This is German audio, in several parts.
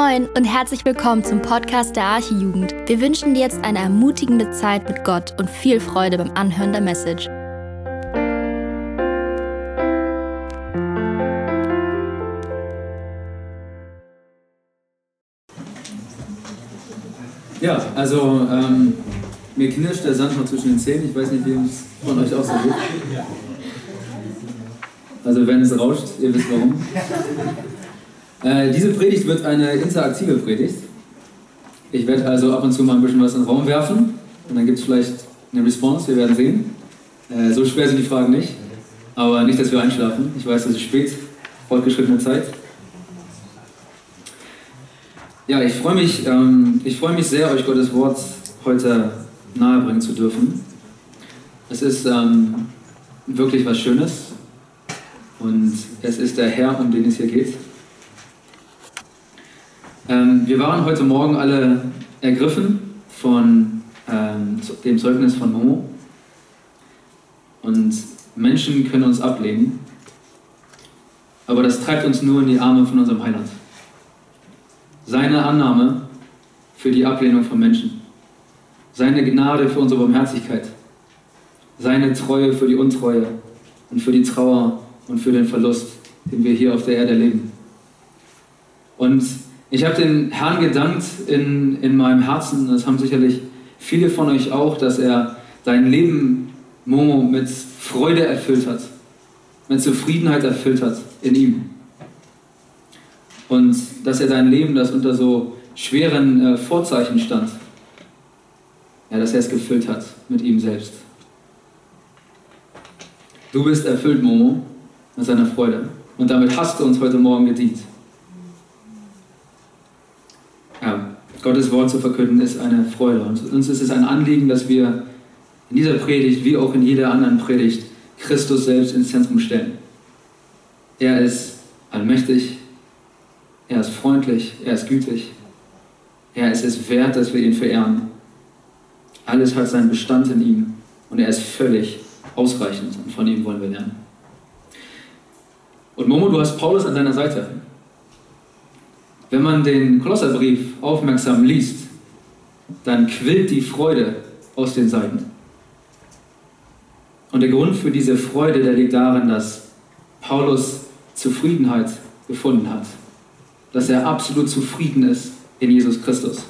Moin und herzlich willkommen zum Podcast der Archijugend. Wir wünschen dir jetzt eine ermutigende Zeit mit Gott und viel Freude beim Anhören der Message. Ja, also ähm, mir knirscht der Sand noch zwischen den Zähnen. Ich weiß nicht, wie es von euch auch so geht. Also wenn es rauscht, ihr wisst warum. Äh, diese Predigt wird eine interaktive Predigt. Ich werde also ab und zu mal ein bisschen was in den Raum werfen und dann gibt es vielleicht eine Response, wir werden sehen. Äh, so schwer sind die Fragen nicht, aber nicht, dass wir einschlafen. Ich weiß, es ist spät, fortgeschrittene Zeit. Ja, ich freue mich, ähm, ich mich sehr, euch Gottes Wort heute nahebringen zu dürfen. Es ist ähm, wirklich was Schönes und es ist der Herr, um den es hier geht. Ähm, wir waren heute Morgen alle ergriffen von ähm, dem Zeugnis von Momo. Und Menschen können uns ablehnen, aber das treibt uns nur in die Arme von unserem Heiland. Seine Annahme für die Ablehnung von Menschen. Seine Gnade für unsere Barmherzigkeit. Seine Treue für die Untreue und für die Trauer und für den Verlust, den wir hier auf der Erde erleben. Und ich habe den Herrn gedankt in, in meinem Herzen, das haben sicherlich viele von euch auch, dass er dein Leben, Momo, mit Freude erfüllt hat, mit Zufriedenheit erfüllt hat in ihm. Und dass er dein Leben, das unter so schweren äh, Vorzeichen stand, ja, dass er es gefüllt hat mit ihm selbst. Du bist erfüllt, Momo, mit seiner Freude. Und damit hast du uns heute Morgen gedient. Gottes Wort zu verkünden, ist eine Freude. Und uns ist es ein Anliegen, dass wir in dieser Predigt, wie auch in jeder anderen Predigt, Christus selbst ins Zentrum stellen. Er ist allmächtig, er ist freundlich, er ist gütig, er ist es wert, dass wir ihn verehren. Alles hat seinen Bestand in ihm und er ist völlig ausreichend und von ihm wollen wir lernen. Und Momo, du hast Paulus an deiner Seite. Wenn man den Kolosserbrief aufmerksam liest, dann quillt die Freude aus den Seiten. Und der Grund für diese Freude, der liegt darin, dass Paulus Zufriedenheit gefunden hat. Dass er absolut zufrieden ist in Jesus Christus.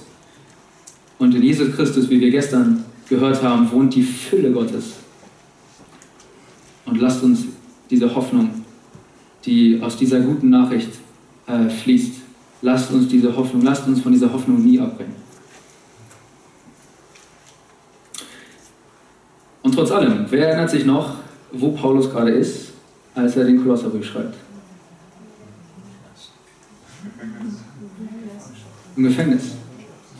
Und in Jesus Christus, wie wir gestern gehört haben, wohnt die Fülle Gottes. Und lasst uns diese Hoffnung, die aus dieser guten Nachricht äh, fließt, Lasst uns diese Hoffnung, lasst uns von dieser Hoffnung nie abbrechen. Und trotz allem, wer erinnert sich noch, wo Paulus gerade ist, als er den Kolosserbrief schreibt? Im Gefängnis.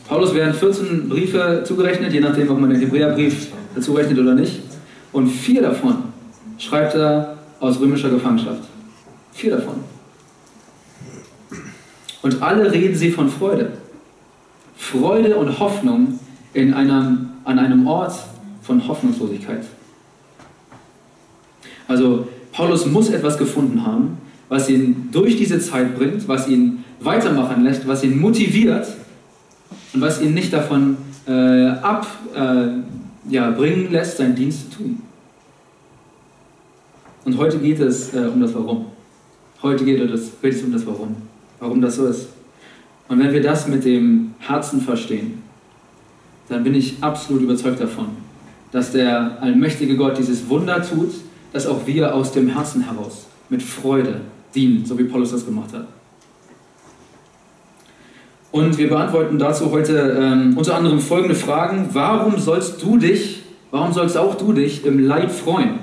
Paulus werden 14 Briefe zugerechnet, je nachdem, ob man den Hebräerbrief dazu rechnet oder nicht. Und vier davon schreibt er aus römischer Gefangenschaft. Vier davon. Und alle reden sie von Freude. Freude und Hoffnung in einem, an einem Ort von Hoffnungslosigkeit. Also Paulus muss etwas gefunden haben, was ihn durch diese Zeit bringt, was ihn weitermachen lässt, was ihn motiviert und was ihn nicht davon äh, abbringen äh, ja, lässt, seinen Dienst zu tun. Und heute geht es äh, um das Warum. Heute geht es, geht es um das Warum warum das so ist. Und wenn wir das mit dem Herzen verstehen, dann bin ich absolut überzeugt davon, dass der allmächtige Gott dieses Wunder tut, dass auch wir aus dem Herzen heraus mit Freude dienen, so wie Paulus das gemacht hat. Und wir beantworten dazu heute ähm, unter anderem folgende Fragen. Warum sollst du dich, warum sollst auch du dich im Leid freuen?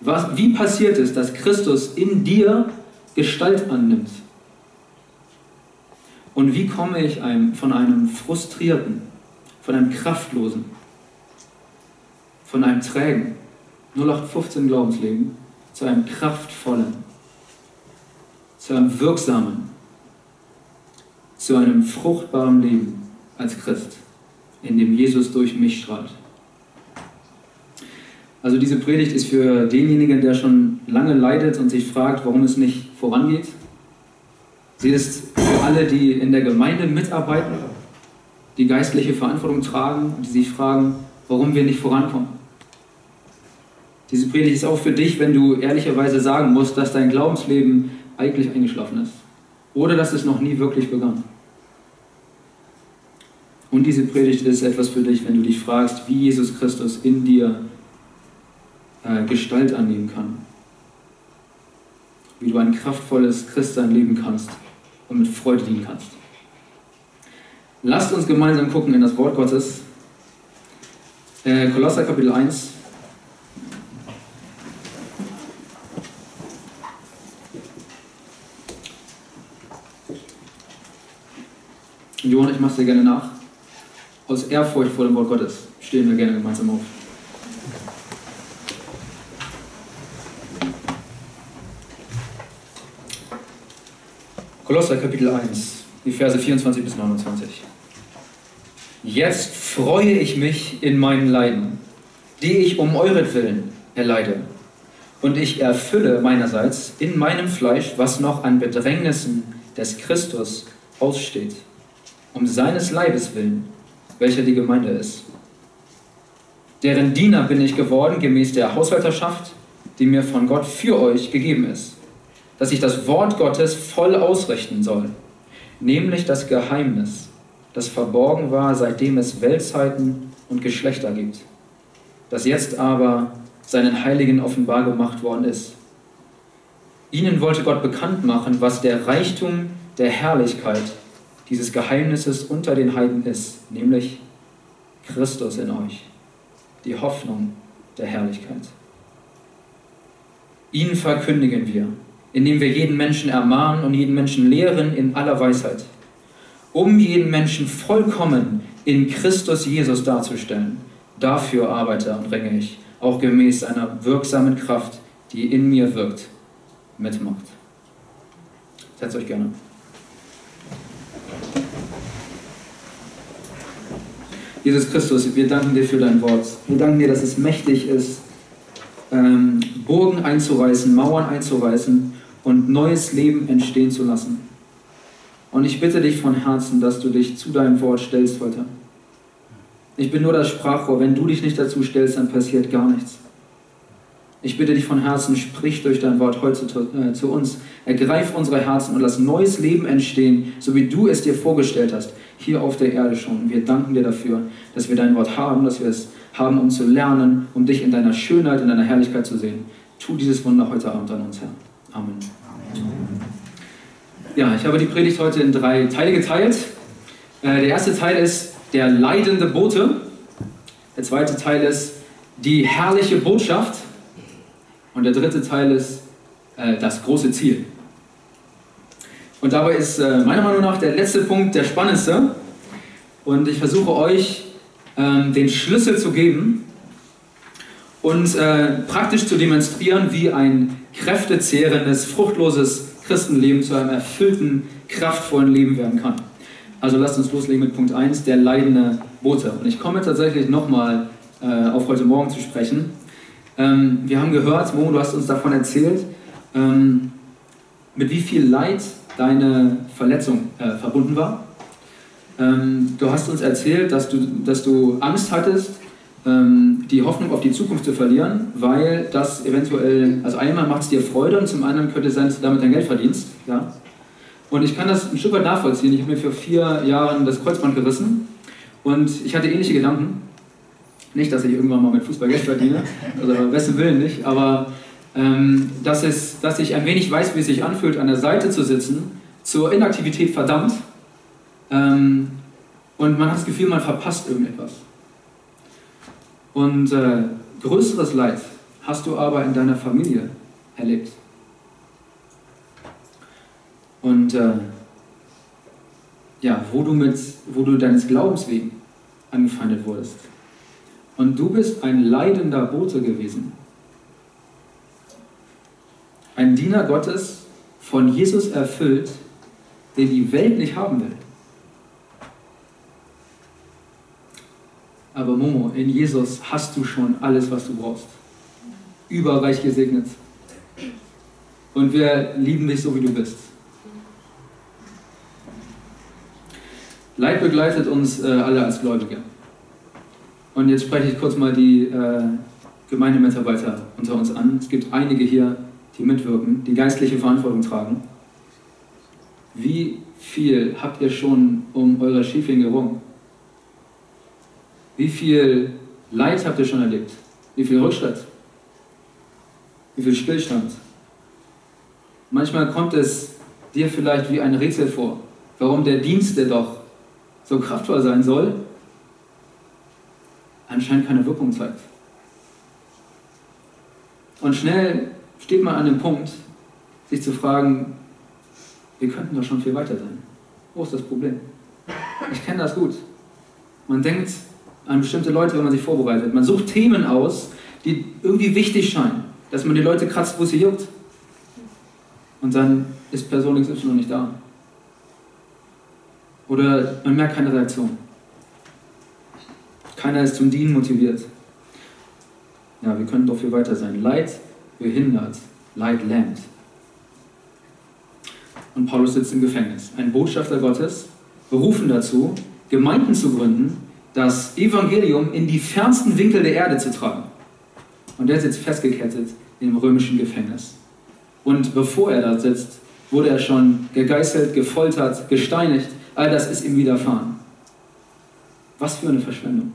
Was, wie passiert es, dass Christus in dir Gestalt annimmt. Und wie komme ich einem, von einem frustrierten, von einem kraftlosen, von einem trägen 0815 Glaubensleben zu einem kraftvollen, zu einem wirksamen, zu einem fruchtbaren Leben als Christ, in dem Jesus durch mich strahlt. Also diese Predigt ist für denjenigen, der schon lange leidet und sich fragt, warum es nicht vorangeht. Sie ist für alle, die in der Gemeinde mitarbeiten, die geistliche Verantwortung tragen und die sich fragen, warum wir nicht vorankommen. Diese Predigt ist auch für dich, wenn du ehrlicherweise sagen musst, dass dein Glaubensleben eigentlich eingeschlafen ist oder dass es noch nie wirklich begann. Und diese Predigt ist etwas für dich, wenn du dich fragst, wie Jesus Christus in dir äh, Gestalt annehmen kann. Wie du ein kraftvolles Christsein leben kannst und mit Freude dienen kannst. Lasst uns gemeinsam gucken in das Wort Gottes. Äh, Kolosser Kapitel 1. Johann, ich mache es dir gerne nach. Aus Ehrfurcht vor dem Wort Gottes stehen wir gerne gemeinsam auf. Kolosser Kapitel 1, die Verse 24 bis 29. Jetzt freue ich mich in meinen Leiden, die ich um euretwillen erleide. Und ich erfülle meinerseits in meinem Fleisch, was noch an Bedrängnissen des Christus aussteht, um seines Leibes willen, welcher die Gemeinde ist. Deren Diener bin ich geworden gemäß der Haushalterschaft, die mir von Gott für euch gegeben ist dass ich das Wort Gottes voll ausrichten soll, nämlich das Geheimnis, das verborgen war, seitdem es Weltzeiten und Geschlechter gibt, das jetzt aber seinen Heiligen offenbar gemacht worden ist. Ihnen wollte Gott bekannt machen, was der Reichtum der Herrlichkeit dieses Geheimnisses unter den Heiden ist, nämlich Christus in euch, die Hoffnung der Herrlichkeit. Ihn verkündigen wir indem wir jeden Menschen ermahnen und jeden Menschen lehren in aller Weisheit, um jeden Menschen vollkommen in Christus Jesus darzustellen. Dafür arbeite und ringe ich, auch gemäß einer wirksamen Kraft, die in mir wirkt, mitmacht. Setzt euch gerne. Jesus Christus, wir danken dir für dein Wort. Wir danken dir, dass es mächtig ist, ähm, Burgen einzureißen, Mauern einzureißen und neues Leben entstehen zu lassen. Und ich bitte dich von Herzen, dass du dich zu deinem Wort stellst heute. Ich bin nur das Sprachrohr. Wenn du dich nicht dazu stellst, dann passiert gar nichts. Ich bitte dich von Herzen, sprich durch dein Wort heute zu, äh, zu uns. Ergreif unsere Herzen und lass neues Leben entstehen, so wie du es dir vorgestellt hast, hier auf der Erde schon. Wir danken dir dafür, dass wir dein Wort haben, dass wir es haben, um zu lernen, um dich in deiner Schönheit, in deiner Herrlichkeit zu sehen. Tu dieses Wunder heute Abend an uns, Herr. Amen. Ja, ich habe die Predigt heute in drei Teile geteilt. Äh, der erste Teil ist der leidende Bote. Der zweite Teil ist die herrliche Botschaft. Und der dritte Teil ist äh, das große Ziel. Und dabei ist äh, meiner Meinung nach der letzte Punkt der spannendste. Und ich versuche euch ähm, den Schlüssel zu geben und praktisch zu demonstrieren, wie ein kräftezehrendes, fruchtloses Christenleben zu einem erfüllten, kraftvollen Leben werden kann. Also lasst uns loslegen mit Punkt 1, der leidende Bote. Und ich komme tatsächlich nochmal äh, auf heute Morgen zu sprechen. Ähm, wir haben gehört, Mo, du hast uns davon erzählt, ähm, mit wie viel Leid deine Verletzung äh, verbunden war. Ähm, du hast uns erzählt, dass du, dass du Angst hattest, die Hoffnung auf die Zukunft zu verlieren, weil das eventuell, also einmal macht es dir Freude und zum anderen könnte es sein, dass du damit dein Geld verdienst. Ja? Und ich kann das ein Stück weit nachvollziehen. Ich habe mir für vier Jahre das Kreuzband gerissen und ich hatte ähnliche Gedanken. Nicht, dass ich irgendwann mal mit Fußball Geld verdiene, also besten Willen nicht, aber ähm, dass, es, dass ich ein wenig weiß, wie es sich anfühlt, an der Seite zu sitzen, zur Inaktivität verdammt ähm, und man hat das Gefühl, man verpasst irgendetwas. Und äh, größeres Leid hast du aber in deiner Familie erlebt. Und äh, ja, wo du, mit, wo du deines Glaubens wegen angefeindet wurdest. Und du bist ein leidender Bote gewesen. Ein Diener Gottes, von Jesus erfüllt, den die Welt nicht haben will. Aber Momo, in Jesus hast du schon alles, was du brauchst. Überreich gesegnet. Und wir lieben dich so, wie du bist. begleitet uns äh, alle als Gläubige. Und jetzt spreche ich kurz mal die äh, Gemeindemitarbeiter unter uns an. Es gibt einige hier, die mitwirken, die geistliche Verantwortung tragen. Wie viel habt ihr schon um eure Schiefling gerungen? Wie viel Leid habt ihr schon erlebt? Wie viel Rückschritt? Wie viel Stillstand? Manchmal kommt es dir vielleicht wie ein Rätsel vor, warum der Dienst, der doch so kraftvoll sein soll, anscheinend keine Wirkung zeigt. Und schnell steht man an dem Punkt, sich zu fragen, wir könnten doch schon viel weiter sein. Wo ist das Problem? Ich kenne das gut. Man denkt an bestimmte Leute, wenn man sich vorbereitet. Man sucht Themen aus, die irgendwie wichtig scheinen, dass man die Leute kratzt, wo sie juckt. Und dann ist Person XY nicht da. Oder man merkt keine Reaktion. Keiner ist zum Dienen motiviert. Ja, wir können doch viel weiter sein. Leid behindert, Leid lähmt. Und Paulus sitzt im Gefängnis. Ein Botschafter Gottes, berufen dazu, Gemeinden zu gründen, das Evangelium in die fernsten Winkel der Erde zu tragen. Und der sitzt festgekettet im römischen Gefängnis. Und bevor er da sitzt, wurde er schon gegeißelt, gefoltert, gesteinigt. All das ist ihm widerfahren. Was für eine Verschwendung.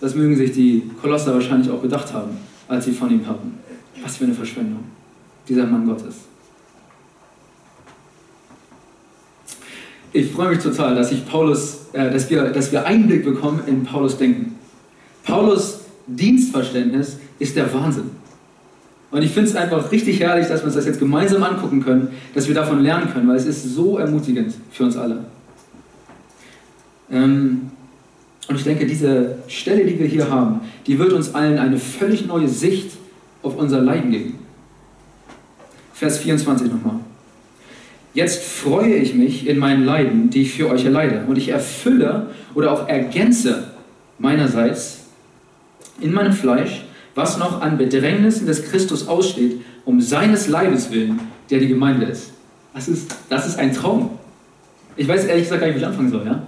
Das mögen sich die Kolosser wahrscheinlich auch gedacht haben, als sie von ihm hörten. Was für eine Verschwendung. Dieser Mann Gottes. Ich freue mich total, dass, ich Paulus, äh, dass, wir, dass wir Einblick bekommen in Paulus Denken. Paulus Dienstverständnis ist der Wahnsinn. Und ich finde es einfach richtig herrlich, dass wir uns das jetzt gemeinsam angucken können, dass wir davon lernen können, weil es ist so ermutigend für uns alle. Ähm, und ich denke, diese Stelle, die wir hier haben, die wird uns allen eine völlig neue Sicht auf unser Leiden geben. Vers 24 nochmal. Jetzt freue ich mich in meinen Leiden, die ich für euch erleide. Und ich erfülle oder auch ergänze meinerseits in meinem Fleisch, was noch an Bedrängnissen des Christus aussteht, um seines Leibes willen, der die Gemeinde ist. Das ist, das ist ein Traum. Ich weiß ehrlich gesagt gar nicht, wie ich anfangen soll. Ja?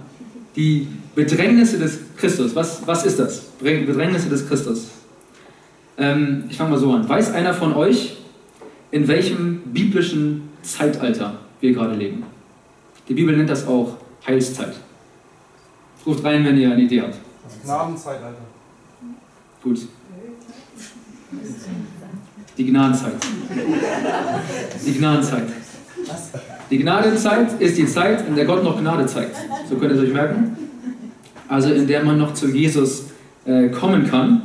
Die Bedrängnisse des Christus, was, was ist das? Bedrängnisse des Christus. Ähm, ich fange mal so an. Weiß einer von euch, in welchem biblischen Zeitalter wir gerade leben? Die Bibel nennt das auch Heilszeit. Ruft rein, wenn ihr eine Idee habt. Das Gnadenzeitalter. Gut. Die Gnadenzeit. Die Gnadenzeit. Die Gnadenzeit ist die Zeit, in der Gott noch Gnade zeigt. So könnt ihr es euch merken. Also in der man noch zu Jesus äh, kommen kann.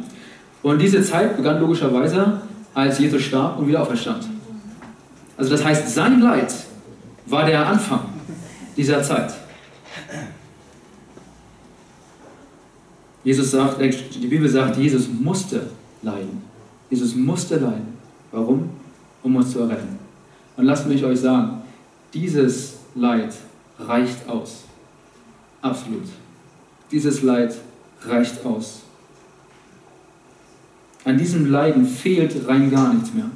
Und diese Zeit begann logischerweise, als Jesus starb und wieder auferstand. Also das heißt, sein Leid war der Anfang dieser Zeit. Jesus sagt, die Bibel sagt, Jesus musste leiden. Jesus musste leiden. Warum? Um uns zu erretten. Und lasst mich euch sagen, dieses Leid reicht aus. Absolut. Dieses Leid reicht aus. An diesem Leiden fehlt rein gar nichts mehr.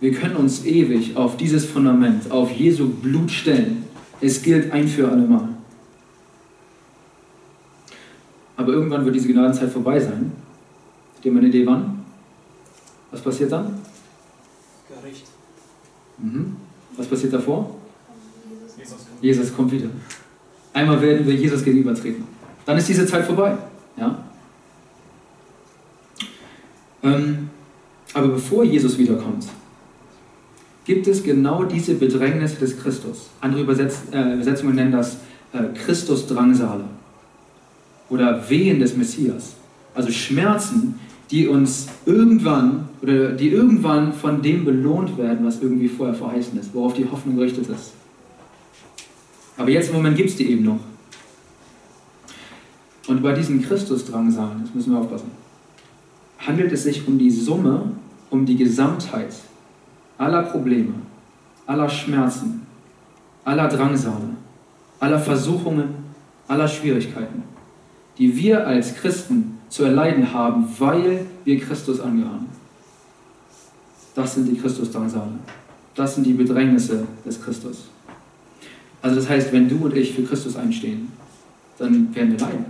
Wir können uns ewig auf dieses Fundament, auf Jesu Blut stellen. Es gilt ein für alle Mal. Aber irgendwann wird diese Gnadenzeit vorbei sein. Habt ihr mal eine Idee wann? Was passiert dann? Gericht. Mhm. Was passiert davor? Jesus kommt. Jesus kommt wieder. Einmal werden wir Jesus gegenübertreten. Dann ist diese Zeit vorbei. Ja? Ähm, aber bevor Jesus wiederkommt, gibt es genau diese Bedrängnisse des Christus. Andere Übersetz, äh, Übersetzungen nennen das äh, Christus-Drangsale oder Wehen des Messias. Also Schmerzen, die uns irgendwann oder die irgendwann von dem belohnt werden, was irgendwie vorher verheißen ist, worauf die Hoffnung gerichtet ist. Aber jetzt im Moment gibt es die eben noch. Und bei diesen Christus-Drangsalen, das müssen wir aufpassen, handelt es sich um die Summe, um die Gesamtheit aller Probleme, aller Schmerzen, aller Drangsale, aller Versuchungen, aller Schwierigkeiten, die wir als Christen zu erleiden haben, weil wir Christus angehören. Das sind die Christus-Drangsale. Das sind die Bedrängnisse des Christus. Also das heißt, wenn du und ich für Christus einstehen, dann werden wir leiden.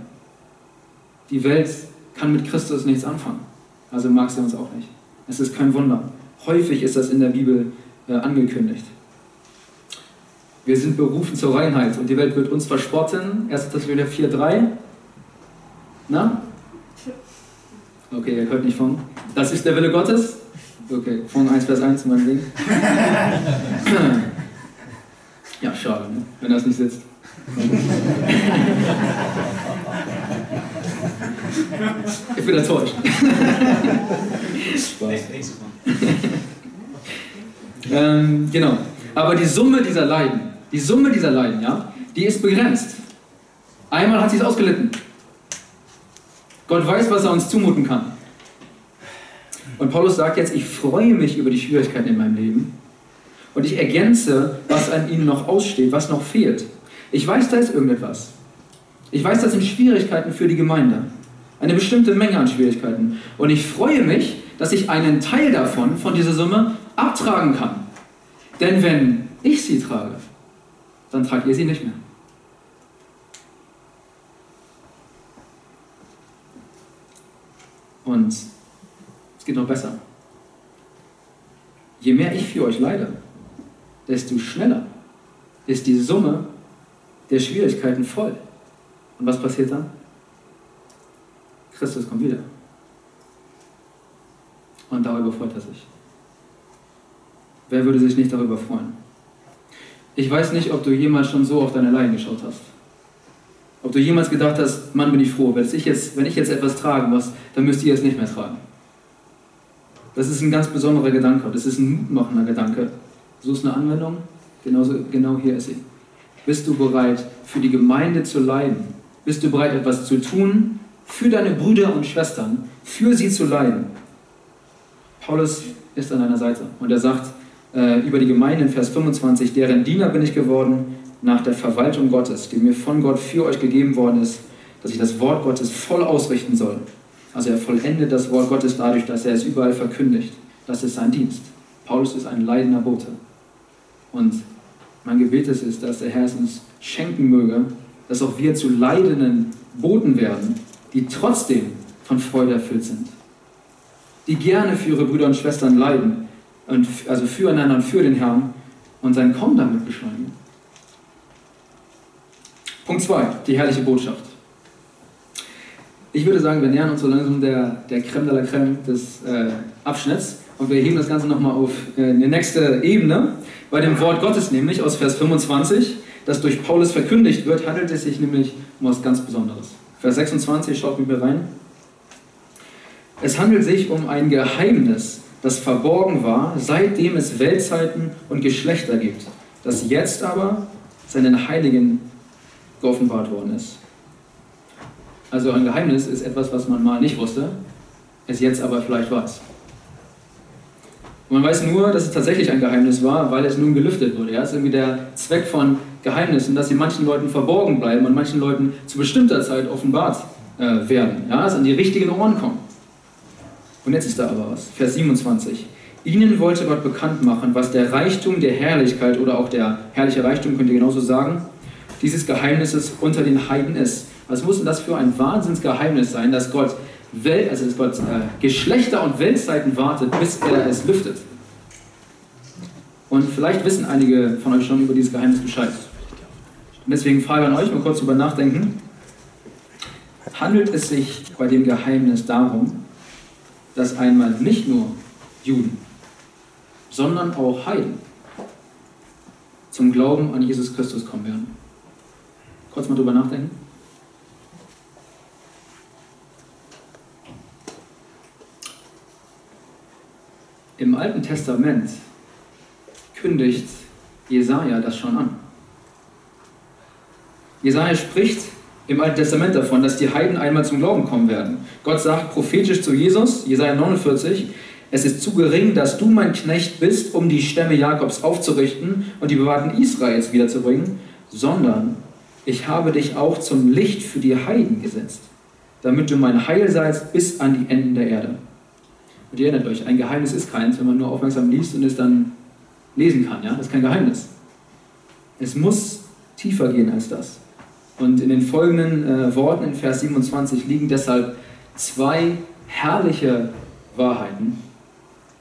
Die Welt kann mit Christus nichts anfangen. Also mag sie uns auch nicht. Es ist kein Wunder. Häufig ist das in der Bibel äh, angekündigt. Wir sind berufen zur Reinheit und die Welt wird uns verspotten. 1. Thessalonicher 4,3. Na? Okay, ihr hört nicht von. Das ist der Wille Gottes. Okay, von 1 Vers 1 mein Ding. ja, schade, ne? wenn das nicht sitzt. Ich bin enttäuscht. Spaß. ähm, genau. Aber die Summe dieser Leiden, die Summe dieser Leiden, ja, die ist begrenzt. Einmal hat sie es ausgelitten. Gott weiß, was er uns zumuten kann. Und Paulus sagt jetzt, ich freue mich über die Schwierigkeiten in meinem Leben und ich ergänze, was an ihnen noch aussteht, was noch fehlt. Ich weiß, da ist irgendetwas. Ich weiß, das sind Schwierigkeiten für die Gemeinde. Eine bestimmte Menge an Schwierigkeiten. Und ich freue mich, dass ich einen Teil davon, von dieser Summe, abtragen kann. Denn wenn ich sie trage, dann tragt ihr sie nicht mehr. Und es geht noch besser. Je mehr ich für euch leide, desto schneller ist die Summe der Schwierigkeiten voll. Und was passiert dann? Christus kommt wieder. Und darüber freut er sich. Wer würde sich nicht darüber freuen? Ich weiß nicht, ob du jemals schon so auf deine Leiden geschaut hast. Ob du jemals gedacht hast, Mann, bin ich froh, wenn ich jetzt, wenn ich jetzt etwas tragen muss, dann müsst ihr es nicht mehr tragen. Das ist ein ganz besonderer Gedanke. Das ist ein mutmachender Gedanke. So ist eine Anwendung. Genauso, genau hier ist sie. Bist du bereit, für die Gemeinde zu leiden? Bist du bereit, etwas zu tun für deine Brüder und Schwestern, für sie zu leiden? Paulus ist an deiner Seite und er sagt äh, über die Gemeinde in Vers 25, deren Diener bin ich geworden nach der Verwaltung Gottes, die mir von Gott für euch gegeben worden ist, dass ich das Wort Gottes voll ausrichten soll. Also er vollendet das Wort Gottes dadurch, dass er es überall verkündigt. Das ist sein Dienst. Paulus ist ein leidender Bote. Und mein Gebet ist es, dass der Herr es uns schenken möge, dass auch wir zu leidenden Boten werden, die trotzdem von Freude erfüllt sind. Die gerne für ihre Brüder und Schwestern leiden, und, also füreinander und für den Herrn und sein Kommen damit beschleunigen. Punkt 2, die herrliche Botschaft. Ich würde sagen, wir nähern uns so langsam der, der Creme de la Creme des äh, Abschnitts und wir heben das Ganze nochmal auf äh, eine nächste Ebene. Bei dem Wort Gottes nämlich aus Vers 25, das durch Paulus verkündigt wird, handelt es sich nämlich um was ganz Besonderes. Vers 26, schaut mir rein. Es handelt sich um ein Geheimnis, das verborgen war, seitdem es Weltzeiten und Geschlechter gibt, das jetzt aber seinen Heiligen geoffenbart worden ist. Also ein Geheimnis ist etwas, was man mal nicht wusste, es jetzt aber vielleicht weiß. Und man weiß nur, dass es tatsächlich ein Geheimnis war, weil es nun gelüftet wurde. Ja? Das ist irgendwie der Zweck von Geheimnissen, dass sie manchen Leuten verborgen bleiben und manchen Leuten zu bestimmter Zeit offenbart äh, werden. Ja? Dass an die richtigen Ohren kommen. Und jetzt ist da aber was. Vers 27. Ihnen wollte Gott bekannt machen, was der Reichtum der Herrlichkeit oder auch der herrliche Reichtum, könnt ihr genauso sagen, dieses Geheimnisses unter den Heiden ist. Was muss denn das für ein Wahnsinnsgeheimnis sein, dass Gott, Welt, also dass Gott äh, Geschlechter und Weltzeiten wartet, bis er es lüftet? Und vielleicht wissen einige von euch schon über dieses Geheimnis Bescheid. Und deswegen frage ich an euch mal kurz drüber nachdenken. Handelt es sich bei dem Geheimnis darum, dass einmal nicht nur Juden, sondern auch Heiden zum Glauben an Jesus Christus kommen werden? Kurz mal drüber nachdenken. Im Alten Testament kündigt Jesaja das schon an. Jesaja spricht im Alten Testament davon, dass die Heiden einmal zum Glauben kommen werden. Gott sagt prophetisch zu Jesus, Jesaja 49, es ist zu gering, dass du mein Knecht bist, um die Stämme Jakobs aufzurichten und die Bewahrten Israels wiederzubringen, sondern ich habe dich auch zum Licht für die Heiden gesetzt, damit du mein Heil seist bis an die Enden der Erde. Und ihr erinnert euch, ein Geheimnis ist keins, wenn man nur aufmerksam liest und es dann lesen kann. Ja? Das ist kein Geheimnis. Es muss tiefer gehen als das. Und in den folgenden äh, Worten in Vers 27 liegen deshalb zwei herrliche Wahrheiten,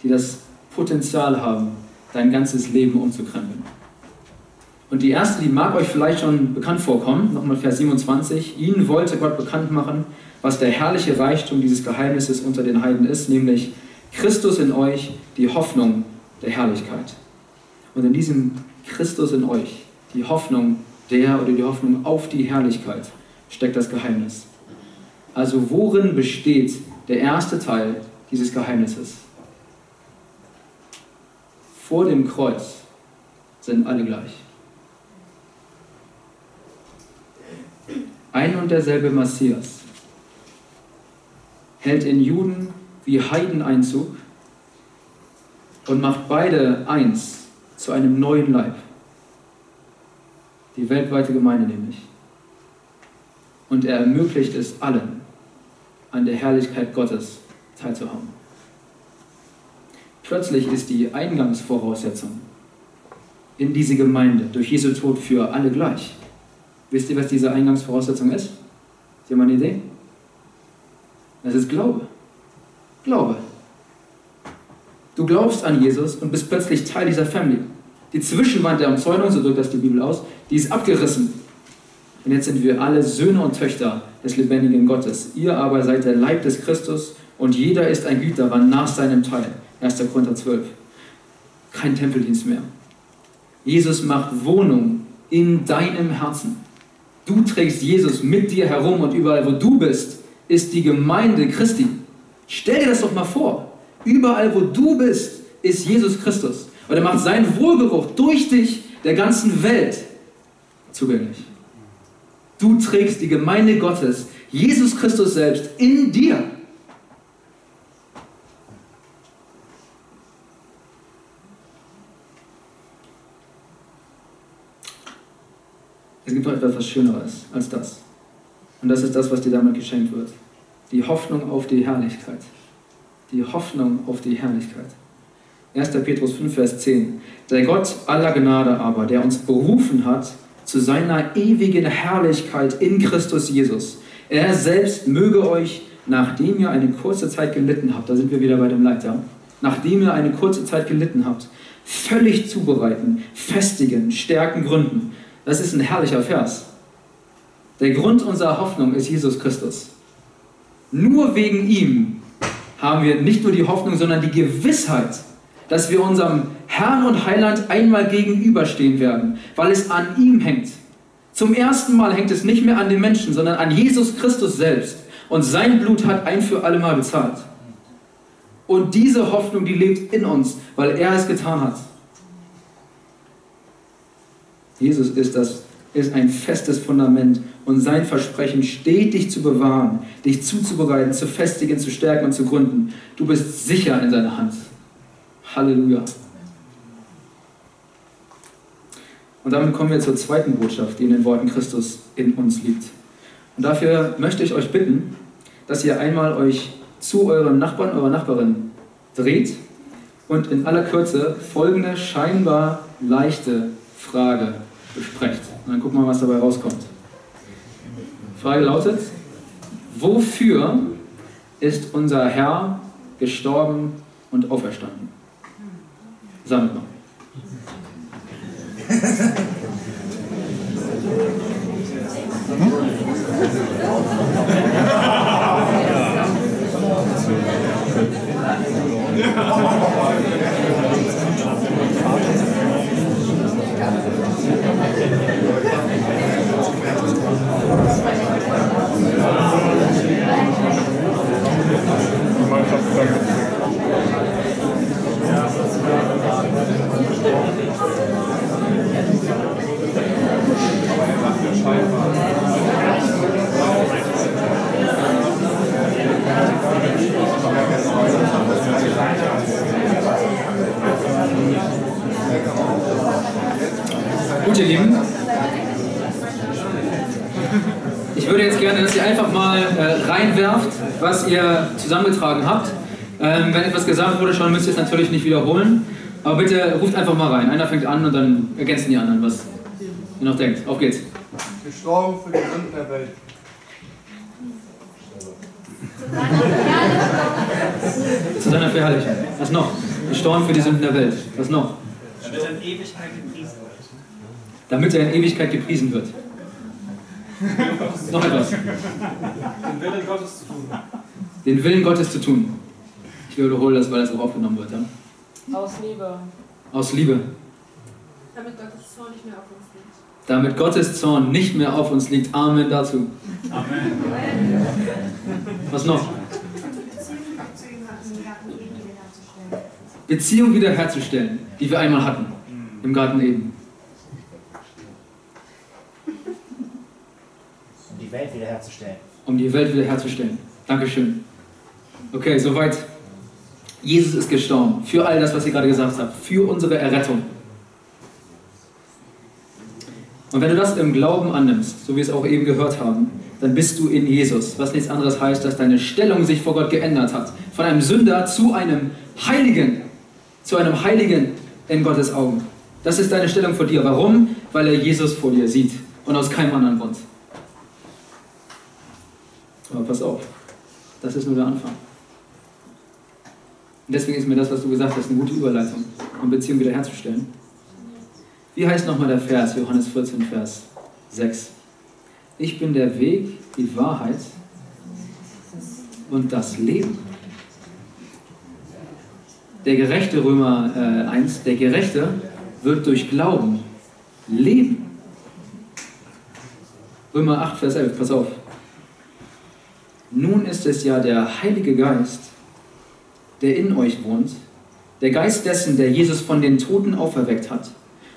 die das Potenzial haben, dein ganzes Leben umzukrempeln. Und die erste, die mag euch vielleicht schon bekannt vorkommen, nochmal Vers 27. Ihnen wollte Gott bekannt machen, was der herrliche Reichtum dieses Geheimnisses unter den Heiden ist, nämlich Christus in euch, die Hoffnung der Herrlichkeit. Und in diesem Christus in euch, die Hoffnung der oder die Hoffnung auf die Herrlichkeit, steckt das Geheimnis. Also worin besteht der erste Teil dieses Geheimnisses? Vor dem Kreuz sind alle gleich. Ein und derselbe Messias hält in Juden wie Heiden Einzug und macht beide eins zu einem neuen Leib. Die weltweite Gemeinde nämlich. Und er ermöglicht es allen, an der Herrlichkeit Gottes teilzuhaben. Plötzlich ist die Eingangsvoraussetzung in diese Gemeinde durch Jesu Tod für alle gleich. Wisst ihr, was diese Eingangsvoraussetzung ist? Ihr mal eine Idee? Es ist Glaube. Glaube. Du glaubst an Jesus und bist plötzlich Teil dieser Family. Die Zwischenwand der Umzäunung, so drückt das die Bibel aus, die ist abgerissen. Und jetzt sind wir alle Söhne und Töchter des lebendigen Gottes. Ihr aber seid der Leib des Christus und jeder ist ein daran nach seinem Teil. 1. Korinther 12. Kein Tempeldienst mehr. Jesus macht Wohnung in deinem Herzen. Du trägst Jesus mit dir herum und überall, wo du bist, ist die Gemeinde Christi. Stell dir das doch mal vor. Überall, wo du bist, ist Jesus Christus. Und er macht seinen Wohlgeruch durch dich der ganzen Welt zugänglich. Du trägst die Gemeinde Gottes, Jesus Christus selbst, in dir. Es gibt noch etwas was Schöneres als das. Und das ist das, was dir damit geschenkt wird. Die Hoffnung auf die Herrlichkeit. Die Hoffnung auf die Herrlichkeit. 1. Petrus 5, Vers 10. Der Gott aller Gnade aber, der uns berufen hat zu seiner ewigen Herrlichkeit in Christus Jesus. Er selbst möge euch, nachdem ihr eine kurze Zeit gelitten habt, da sind wir wieder bei dem Leid, ja? nachdem ihr eine kurze Zeit gelitten habt, völlig zubereiten, festigen, stärken, gründen. Das ist ein herrlicher Vers. Der Grund unserer Hoffnung ist Jesus Christus. Nur wegen ihm haben wir nicht nur die Hoffnung, sondern die Gewissheit, dass wir unserem Herrn und Heiland einmal gegenüberstehen werden, weil es an ihm hängt. Zum ersten Mal hängt es nicht mehr an den Menschen, sondern an Jesus Christus selbst. Und sein Blut hat ein für alle Mal bezahlt. Und diese Hoffnung, die lebt in uns, weil er es getan hat. Jesus ist, das, ist ein festes Fundament und sein Versprechen stetig zu bewahren, dich zuzubereiten, zu festigen, zu stärken und zu gründen. Du bist sicher in seiner Hand. Halleluja. Und damit kommen wir zur zweiten Botschaft, die in den Worten Christus in uns liegt. Und dafür möchte ich euch bitten, dass ihr einmal euch zu eurem Nachbarn, eurer Nachbarin dreht und in aller Kürze folgende scheinbar leichte Frage besprecht. Und dann gucken wir mal, was dabei rauskommt. Frage lautet, wofür ist unser Herr gestorben und auferstanden? Sammelt mal. Gut, ihr Lieben. Ich würde jetzt gerne, dass ihr einfach mal äh, reinwerft, was ihr zusammengetragen habt. Ähm, wenn etwas gesagt wurde schon, müsst ihr es natürlich nicht wiederholen. Aber bitte ruft einfach mal rein. Einer fängt an und dann ergänzen die anderen was. ihr noch denkt. Auf geht's. Gestorben für die Sünden der Welt. Zu deiner Verherrlichung. Was noch? Gestorben für die Sünden der Welt. Was noch? Er in Ewigkeit wird. Damit er in Ewigkeit gepriesen wird. noch etwas. Den Willen Gottes zu tun. Den Willen Gottes zu tun. Ich wiederhole das, weil das auch aufgenommen wird. Ja? Aus Liebe. Aus Liebe. Damit Gottes Zorn nicht mehr auf uns liegt. Damit Gottes Zorn nicht mehr auf uns liegt. Amen dazu. Amen. Was noch? Beziehung wiederherzustellen. Beziehung wiederherzustellen, die wir einmal hatten. Im Garten Eden. Die Welt wiederherzustellen. Um die Welt wiederherzustellen. Dankeschön. Okay, soweit. Jesus ist gestorben. Für all das, was ich gerade gesagt habe. Für unsere Errettung. Und wenn du das im Glauben annimmst, so wie wir es auch eben gehört haben, dann bist du in Jesus. Was nichts anderes heißt, dass deine Stellung sich vor Gott geändert hat. Von einem Sünder zu einem Heiligen. Zu einem Heiligen in Gottes Augen. Das ist deine Stellung vor dir. Warum? Weil er Jesus vor dir sieht und aus keinem anderen Grund. Aber pass auf, das ist nur der Anfang. Und deswegen ist mir das, was du gesagt hast, eine gute Überleitung, um Beziehung wiederherzustellen. Wie heißt nochmal der Vers, Johannes 14, Vers 6? Ich bin der Weg, die Wahrheit und das Leben. Der gerechte Römer äh, 1, der Gerechte wird durch Glauben leben. Römer 8, Vers 11, pass auf. Nun ist es ja der Heilige Geist, der in euch wohnt, der Geist dessen, der Jesus von den Toten auferweckt hat.